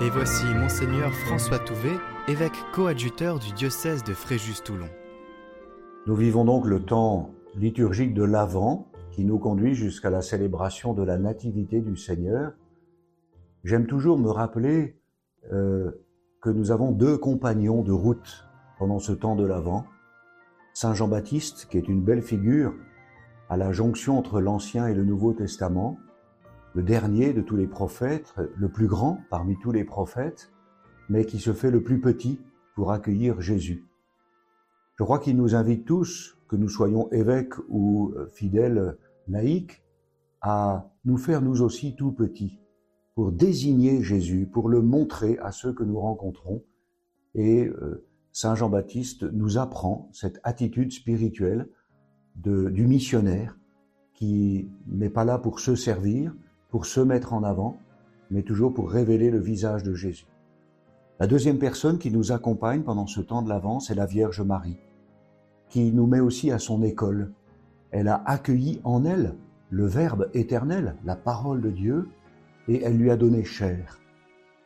Et voici Monseigneur François Touvet, évêque coadjuteur du diocèse de Fréjus-Toulon. Nous vivons donc le temps liturgique de l'Avent qui nous conduit jusqu'à la célébration de la Nativité du Seigneur. J'aime toujours me rappeler euh, que nous avons deux compagnons de route pendant ce temps de l'Avent. Saint Jean-Baptiste, qui est une belle figure à la jonction entre l'Ancien et le Nouveau Testament, le dernier de tous les prophètes, le plus grand parmi tous les prophètes, mais qui se fait le plus petit pour accueillir Jésus. Je crois qu'il nous invite tous, que nous soyons évêques ou euh, fidèles laïcs, à nous faire nous aussi tout petits, pour désigner Jésus, pour le montrer à ceux que nous rencontrons. Et euh, Saint Jean-Baptiste nous apprend cette attitude spirituelle du missionnaire qui n'est pas là pour se servir, pour se mettre en avant, mais toujours pour révéler le visage de Jésus. La deuxième personne qui nous accompagne pendant ce temps de l'Avent, c'est la Vierge Marie, qui nous met aussi à son école. Elle a accueilli en elle le Verbe éternel, la parole de Dieu, et elle lui a donné chair.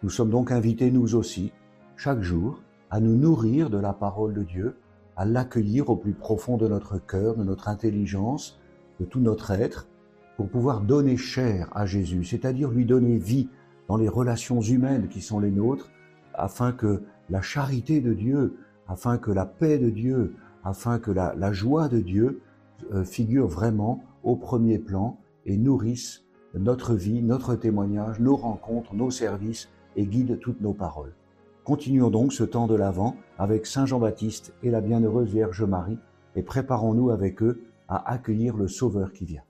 Nous sommes donc invités, nous aussi, chaque jour, à nous nourrir de la parole de Dieu, à l'accueillir au plus profond de notre cœur, de notre intelligence, de tout notre être, pour pouvoir donner chair à Jésus, c'est-à-dire lui donner vie dans les relations humaines qui sont les nôtres, afin que la charité de Dieu, afin que la paix de Dieu, afin que la, joie de Dieu euh, figure vraiment au premier plan et nourrisse notre vie, notre témoignage, nos rencontres, nos services et guide toutes nos paroles. Continuons donc ce temps de l'Avent avec Saint Jean-Baptiste et la bienheureuse Vierge Marie et préparons-nous avec eux à accueillir le Sauveur qui vient.